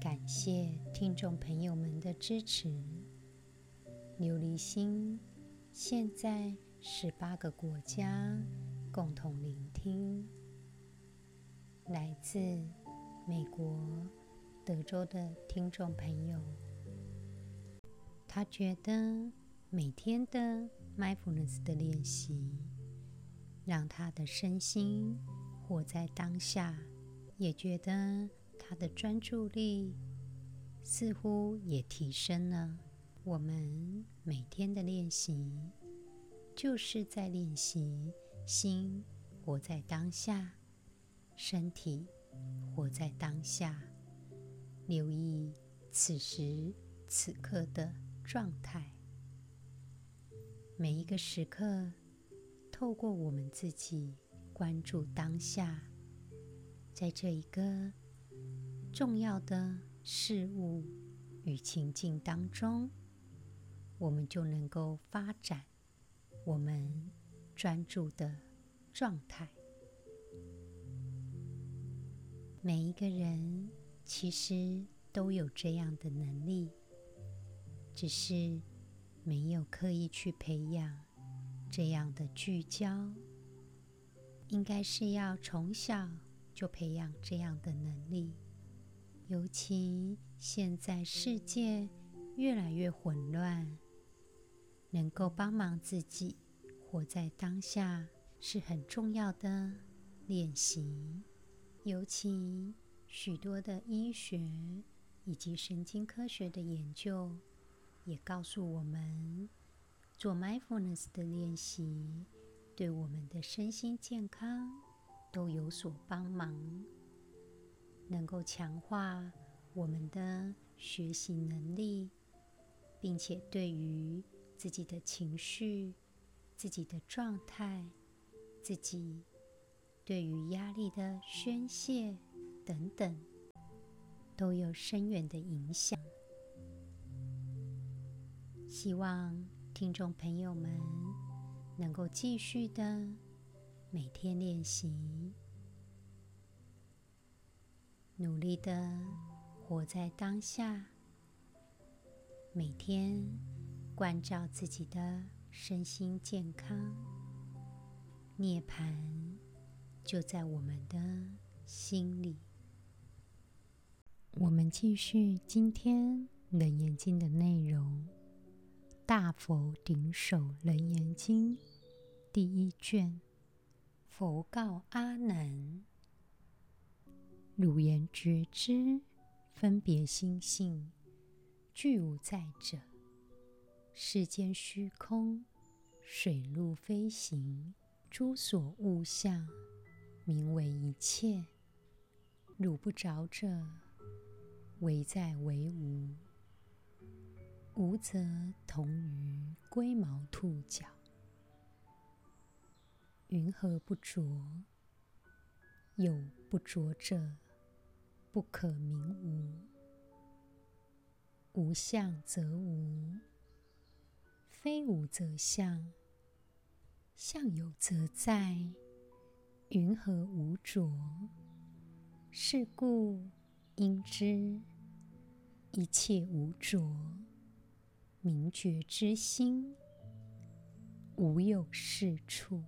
感谢听众朋友们的支持。琉璃心现在十八个国家共同聆听，来自美国德州的听众朋友，他觉得每天的 mindfulness 的练习，让他的身心活在当下，也觉得。他的专注力似乎也提升了。我们每天的练习，就是在练习心活在当下，身体活在当下，留意此时此刻的状态。每一个时刻，透过我们自己关注当下，在这一个。重要的事物与情境当中，我们就能够发展我们专注的状态。每一个人其实都有这样的能力，只是没有刻意去培养这样的聚焦。应该是要从小就培养这样的能力。尤其现在世界越来越混乱，能够帮忙自己活在当下是很重要的练习。尤其许多的医学以及神经科学的研究也告诉我们，做 mindfulness 的练习对我们的身心健康都有所帮忙。能够强化我们的学习能力，并且对于自己的情绪、自己的状态、自己对于压力的宣泄等等，都有深远的影响。希望听众朋友们能够继续的每天练习。努力的活在当下，每天关照自己的身心健康，涅槃就在我们的心里。我们继续今天《楞严经》的内容，《大佛顶首楞严经》第一卷，佛告阿难。汝言觉知分别心性，俱无在者。世间虚空，水陆飞行，诸所物象，名为一切。汝不着者，唯在唯无。无则同于龟毛兔角。云何不着？有不着者。不可名无，无相则无，非无则相，相有则在。云何无着？是故应知一切无着，明觉之心，无有是处。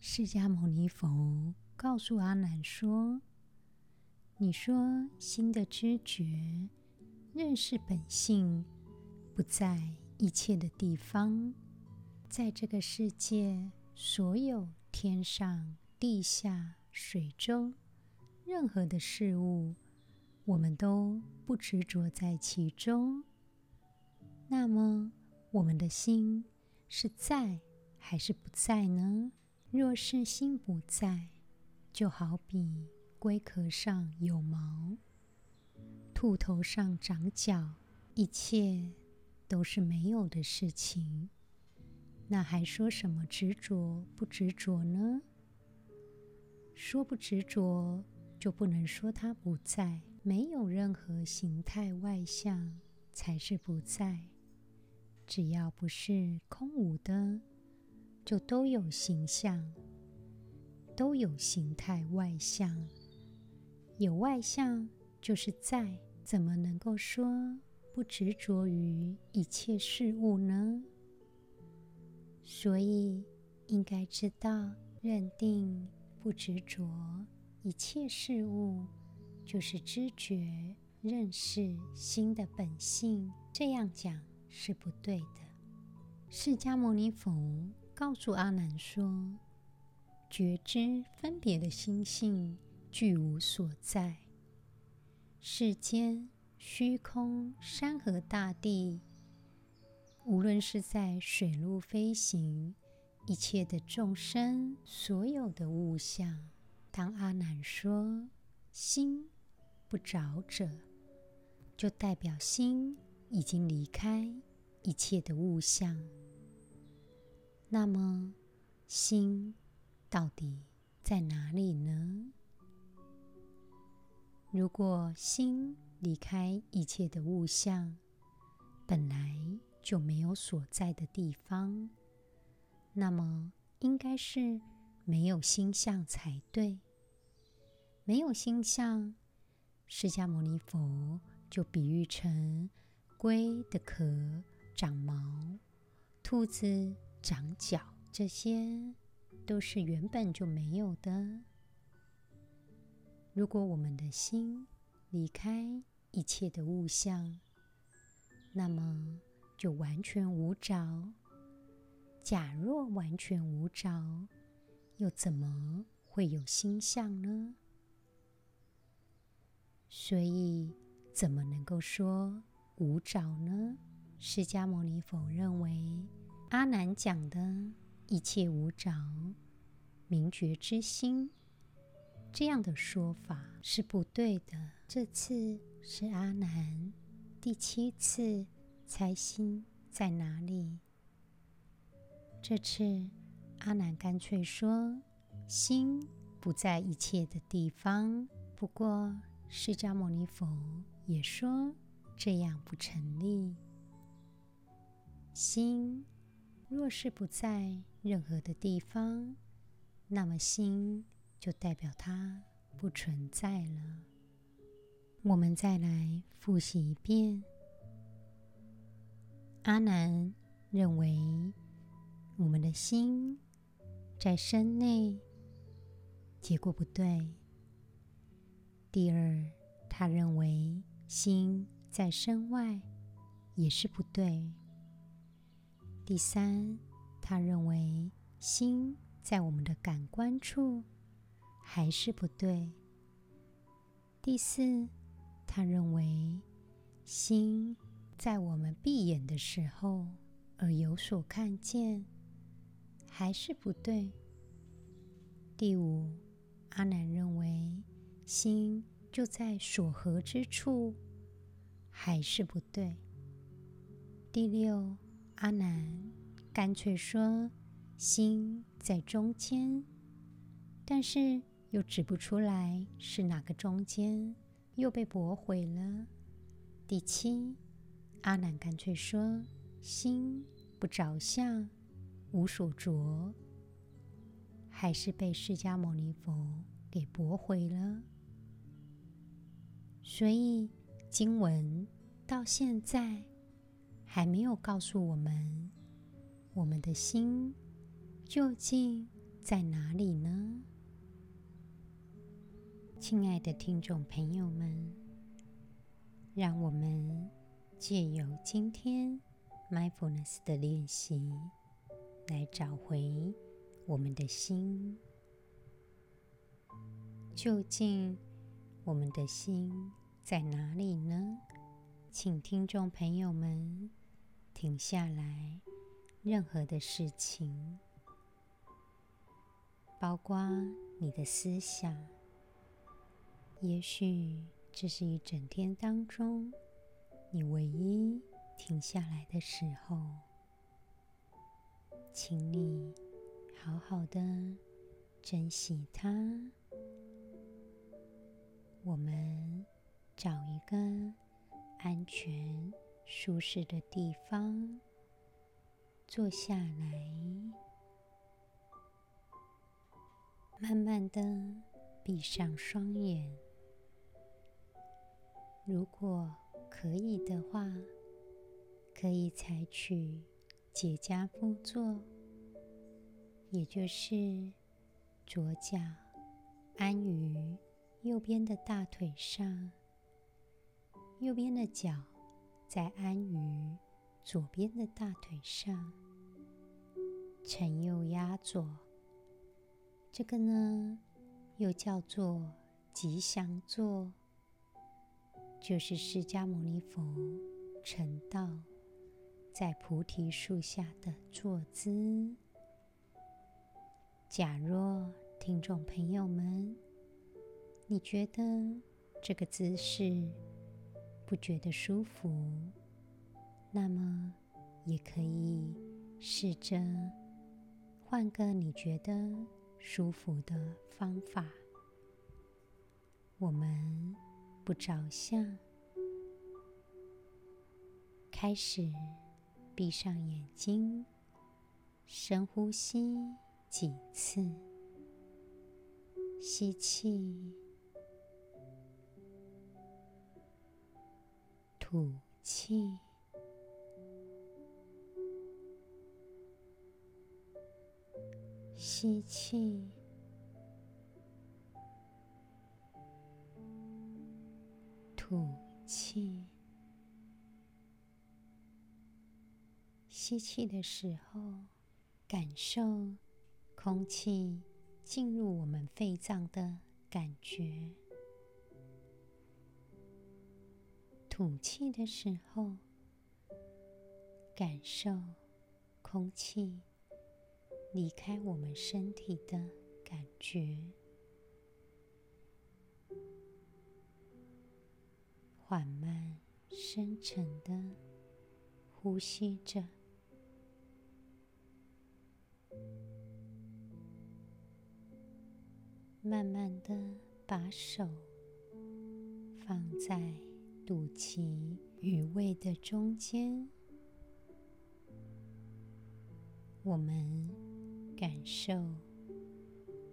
释迦牟尼佛。告诉阿难说：“你说心的知觉、认识本性，不在一切的地方，在这个世界，所有天上、地下、水中，任何的事物，我们都不执着在其中。那么，我们的心是在还是不在呢？若是心不在。”就好比龟壳上有毛，兔头上长角，一切都是没有的事情，那还说什么执着不执着呢？说不执着，就不能说它不在。没有任何形态外相，才是不在。只要不是空无的，就都有形象，都有形态外向。有外向就是在，怎么能够说不执着于一切事物呢？所以应该知道，认定不执着一切事物，就是知觉认识心的本性。这样讲是不对的。释迦牟尼佛告诉阿难说：“觉知分别的心性。”具无所在，世间虚空、山河大地，无论是在水陆飞行，一切的众生，所有的物象，当阿难说心不着者，就代表心已经离开一切的物象。那么，心到底在哪里呢？如果心离开一切的物象，本来就没有所在的地方，那么应该是没有心相才对。没有心相，释迦牟尼佛就比喻成龟的壳长毛，兔子长角，这些都是原本就没有的。如果我们的心离开一切的物象，那么就完全无着。假若完全无着，又怎么会有心相呢？所以，怎么能够说无着呢？释迦牟尼佛认为，阿难讲的一切无着，明觉之心。这样的说法是不对的。这次是阿难第七次猜心在哪里？这次阿难干脆说心不在一切的地方。不过释迦牟尼佛也说这样不成立。心若是不在任何的地方，那么心。就代表它不存在了。我们再来复习一遍。阿难认为我们的心在身内，结果不对。第二，他认为心在身外，也是不对。第三，他认为心在我们的感官处。还是不对。第四，他认为心在我们闭眼的时候而有所看见，还是不对。第五，阿难认为心就在所合之处，还是不对。第六，阿难干脆说心在中间，但是。又指不出来是哪个中间，又被驳回了。第七，阿难干脆说心不着相，无所着，还是被释迦牟尼佛给驳回了。所以经文到现在还没有告诉我们，我们的心究竟在哪里呢？亲爱的听众朋友们，让我们借由今天 mindfulness 的练习，来找回我们的心。究竟我们的心在哪里呢？请听众朋友们停下来，任何的事情，包括你的思想。也许这是一整天当中你唯一停下来的时候，请你好好的珍惜它。我们找一个安全、舒适的地方坐下来，慢慢的闭上双眼。如果可以的话，可以采取结跏趺坐，也就是左脚安于右边的大腿上，右边的脚再安于左边的大腿上，承右压左。这个呢，又叫做吉祥坐。就是释迦牟尼佛成道在菩提树下的坐姿。假若听众朋友们，你觉得这个姿势不觉得舒服，那么也可以试着换个你觉得舒服的方法。我们。不着相，开始闭上眼睛，深呼吸几次，吸气，吐气，吸气。吐气，吸气的时候，感受空气进入我们肺脏的感觉；吐气的时候，感受空气离开我们身体的感觉。缓慢、深沉的呼吸着，慢慢的把手放在肚脐与胃的中间，我们感受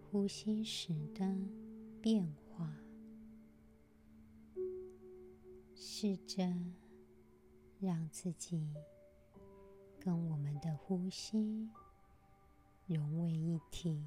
呼吸时的变化。试着让自己跟我们的呼吸融为一体。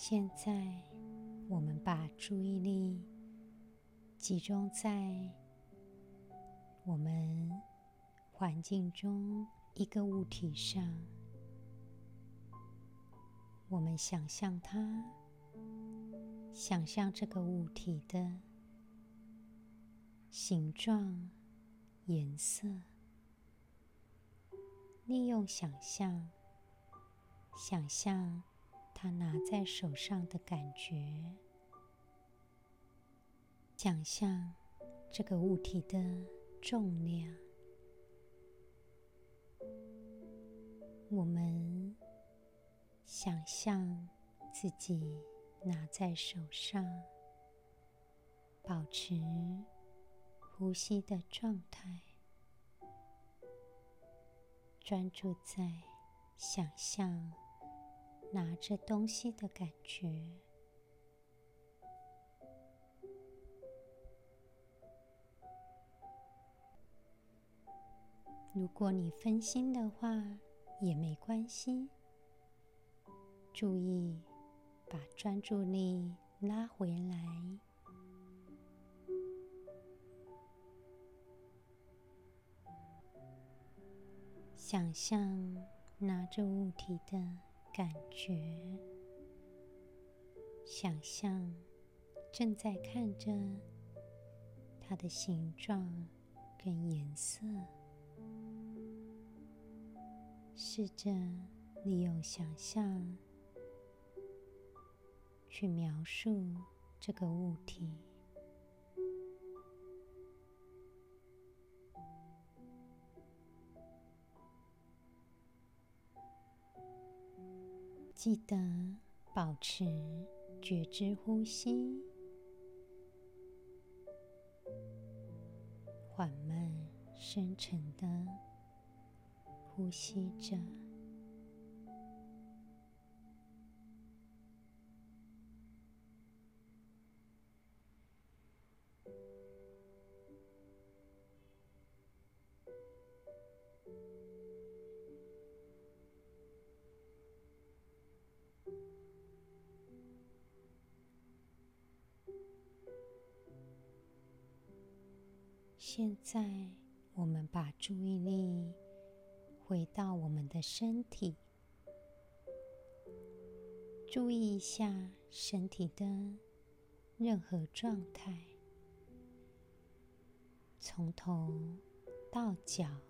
现在，我们把注意力集中在我们环境中一个物体上。我们想象它，想象这个物体的形状、颜色，利用想象，想象。他拿在手上的感觉，想象这个物体的重量。我们想象自己拿在手上，保持呼吸的状态，专注在想象。拿着东西的感觉。如果你分心的话也没关系。注意把专注力拉回来。想象拿着物体的感觉，想象正在看着它的形状跟颜色。试着利用想象去描述这个物体。记得保持觉知呼吸，缓慢、深沉的。呼吸着，现在我们把注意力。回到我们的身体，注意一下身体的任何状态，从头到脚，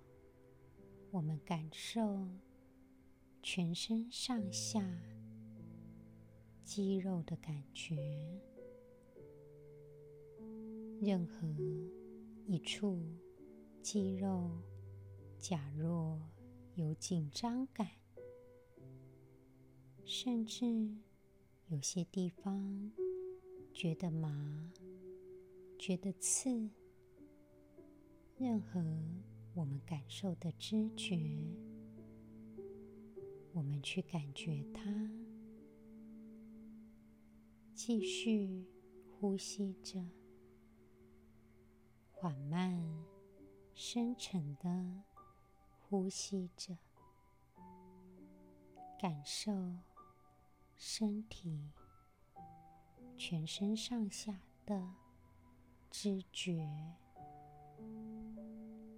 我们感受全身上下肌肉的感觉，任何一处肌肉，假若有紧张感，甚至有些地方觉得麻、觉得刺，任何我们感受的知觉，我们去感觉它，继续呼吸着，缓慢、深沉的。呼吸着，感受身体全身上下的知觉，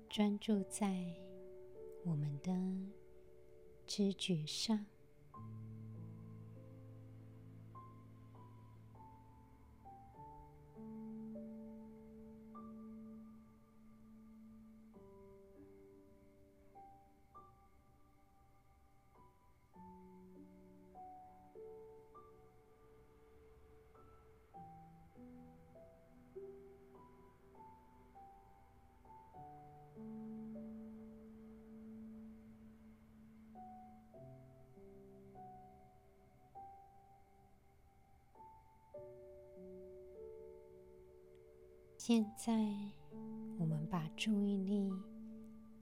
专注在我们的知觉上。现在，我们把注意力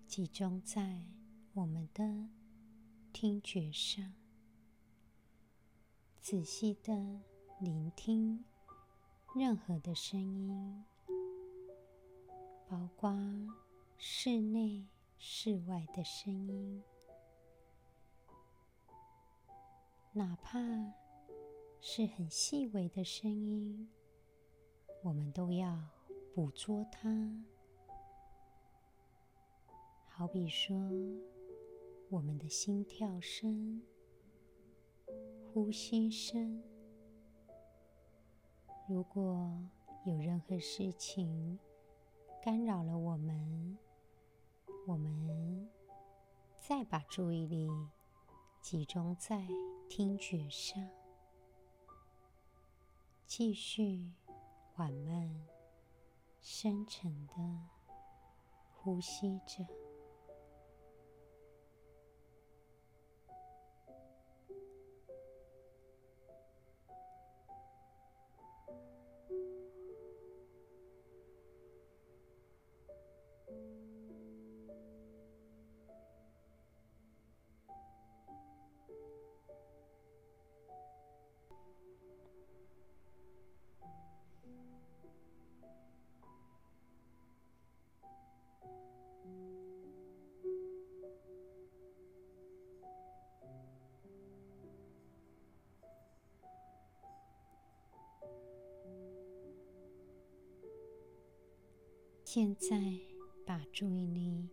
集中在我们的听觉上，仔细的聆听任何的声音，包括室内、室外的声音，哪怕是很细微的声音，我们都要。捕捉它，好比说我们的心跳声、呼吸声。如果有任何事情干扰了我们，我们再把注意力集中在听觉上，继续缓慢。深沉的呼吸着。现在把注意力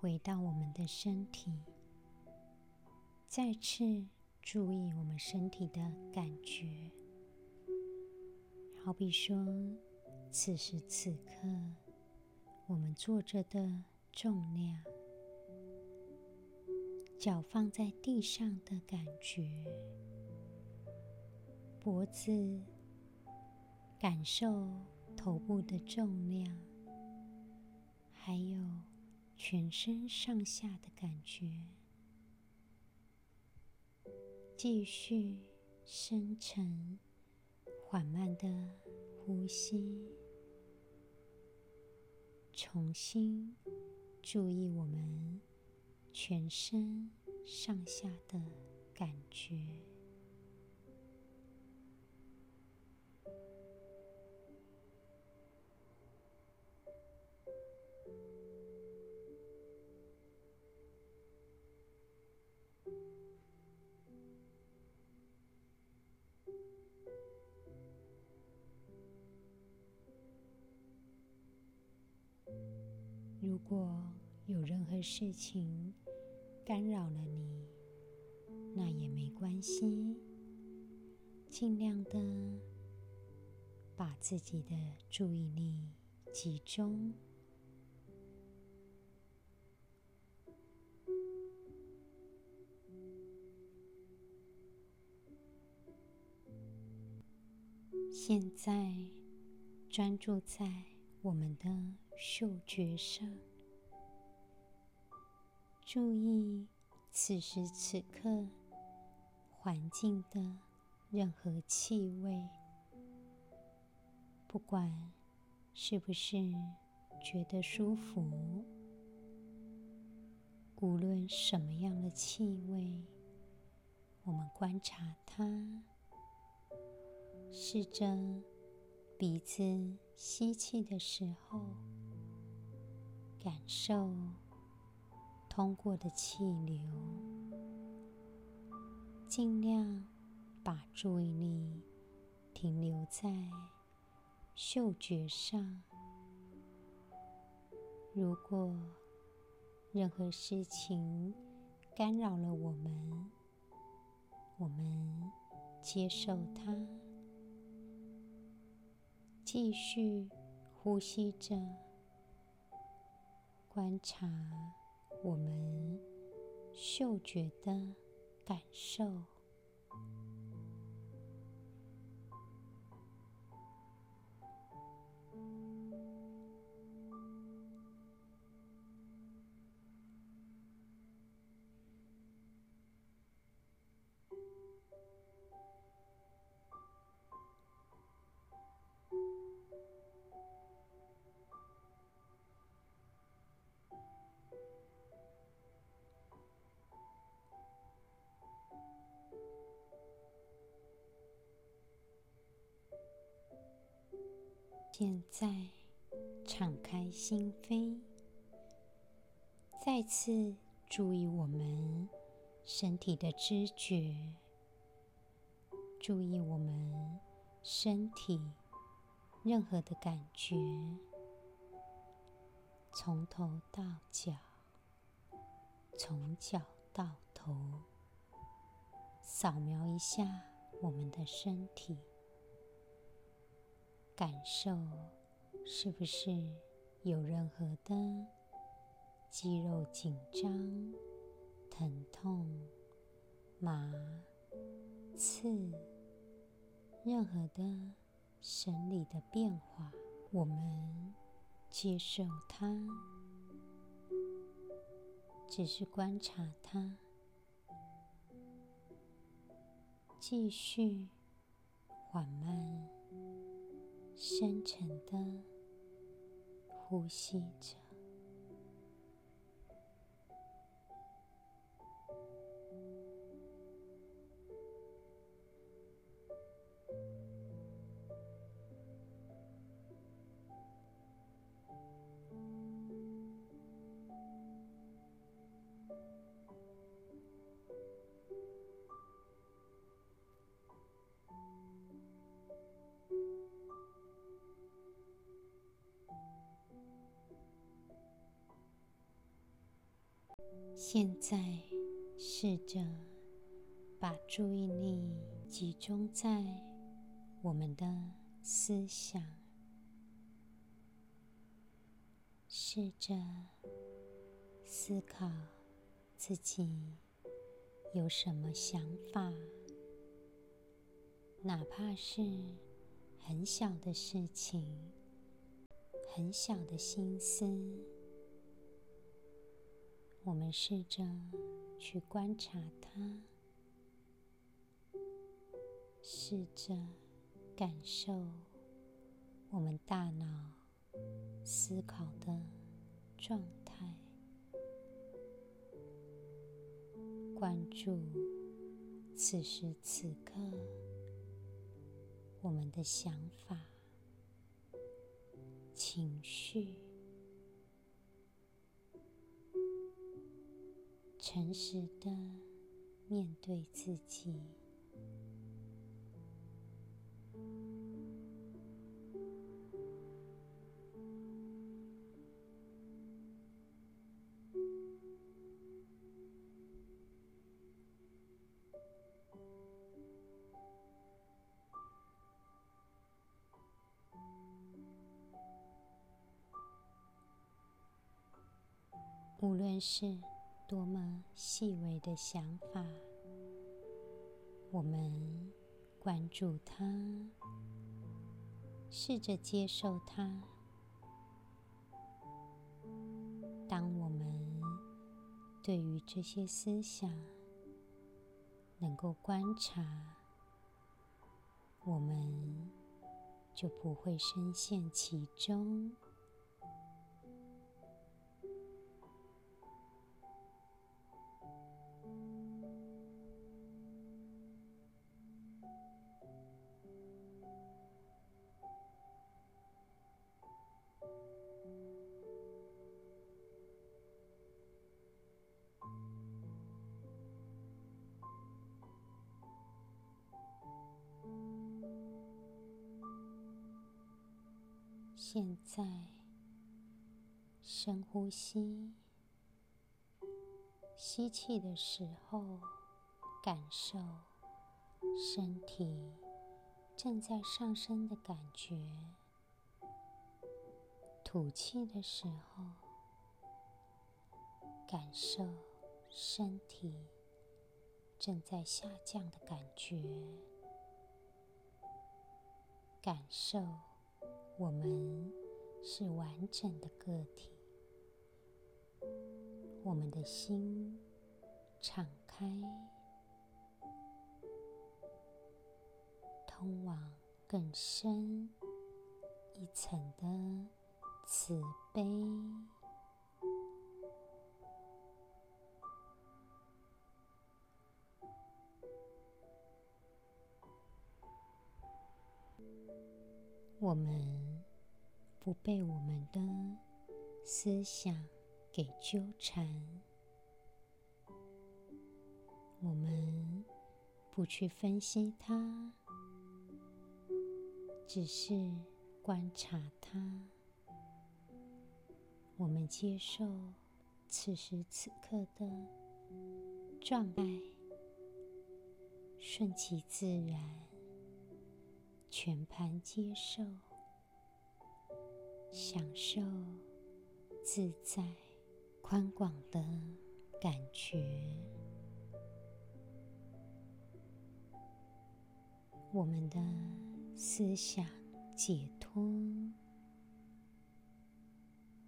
回到我们的身体再次注意我们身体的感觉。好比说此时此刻我们坐着的重量脚放在地上的感觉脖子感受头部的重量，还有全身上下的感觉。继续深沉。缓慢的呼吸，重新注意我们全身上下的感觉。如果有任何事情干扰了你，那也没关系，尽量的把自己的注意力集中。现在专注在我们的。嗅觉上，注意此时此刻环境的任何气味，不管是不是觉得舒服，无论什么样的气味，我们观察它，试着鼻子吸气的时候。感受通过的气流，尽量把注意力停留在嗅觉上。如果任何事情干扰了我们，我们接受它，继续呼吸着。观察我们嗅觉的感受。现在，敞开心扉，再次注意我们身体的知觉，注意我们身体任何的感觉，从头到脚，从脚到头，扫描一下我们的身体。感受是不是有任何的肌肉紧张、疼痛、麻、刺，任何的生理的变化，我们接受它，只是观察它，继续缓慢。深沉的呼吸着。现在，试着把注意力集中在我们的思想，试着思考自己有什么想法，哪怕是很小的事情，很小的心思。我们试着去观察它，试着感受我们大脑思考的状态，关注此时此刻我们的想法、情绪。诚实的面对自己，无论是。多么细微的想法，我们关注它，试着接受它。当我们对于这些思想能够观察，我们就不会深陷其中。现在，深呼吸，吸气的时候，感受身体正在上升的感觉；吐气的时候，感受身体正在下降的感觉，感受。我们是完整的个体，我们的心敞开，通往更深一层的慈悲。我们不被我们的思想给纠缠，我们不去分析它，只是观察它。我们接受此时此刻的状态，顺其自然。全盘接受，享受自在、宽广的感觉。我们的思想解脱，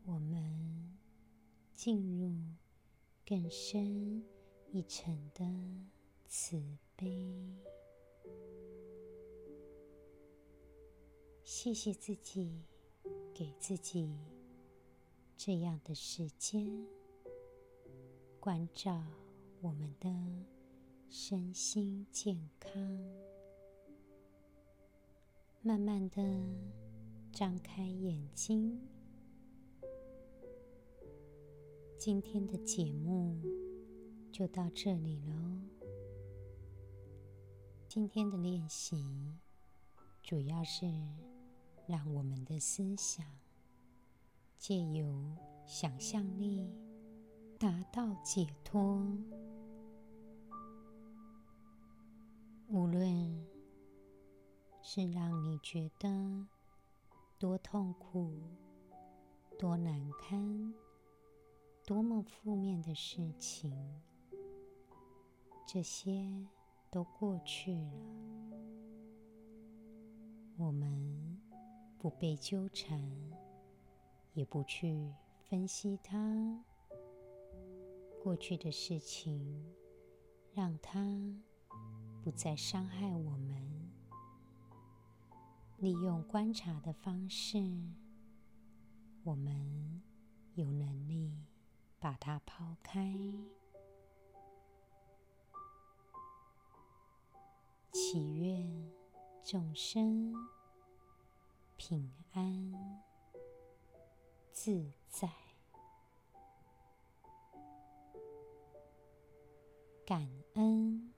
我们进入更深一层的慈悲。谢谢自己，给自己这样的时间，关照我们的身心健康。慢慢的张开眼睛。今天的节目就到这里喽。今天的练习主要是。让我们的思想借由想象力达到解脱。无论是让你觉得多痛苦、多难堪、多么负面的事情，这些都过去了。我们不被纠缠，也不去分析它。过去的事情，让它不再伤害我们。利用观察的方式，我们有能力把它抛开，祈愿众生平安自在，感恩。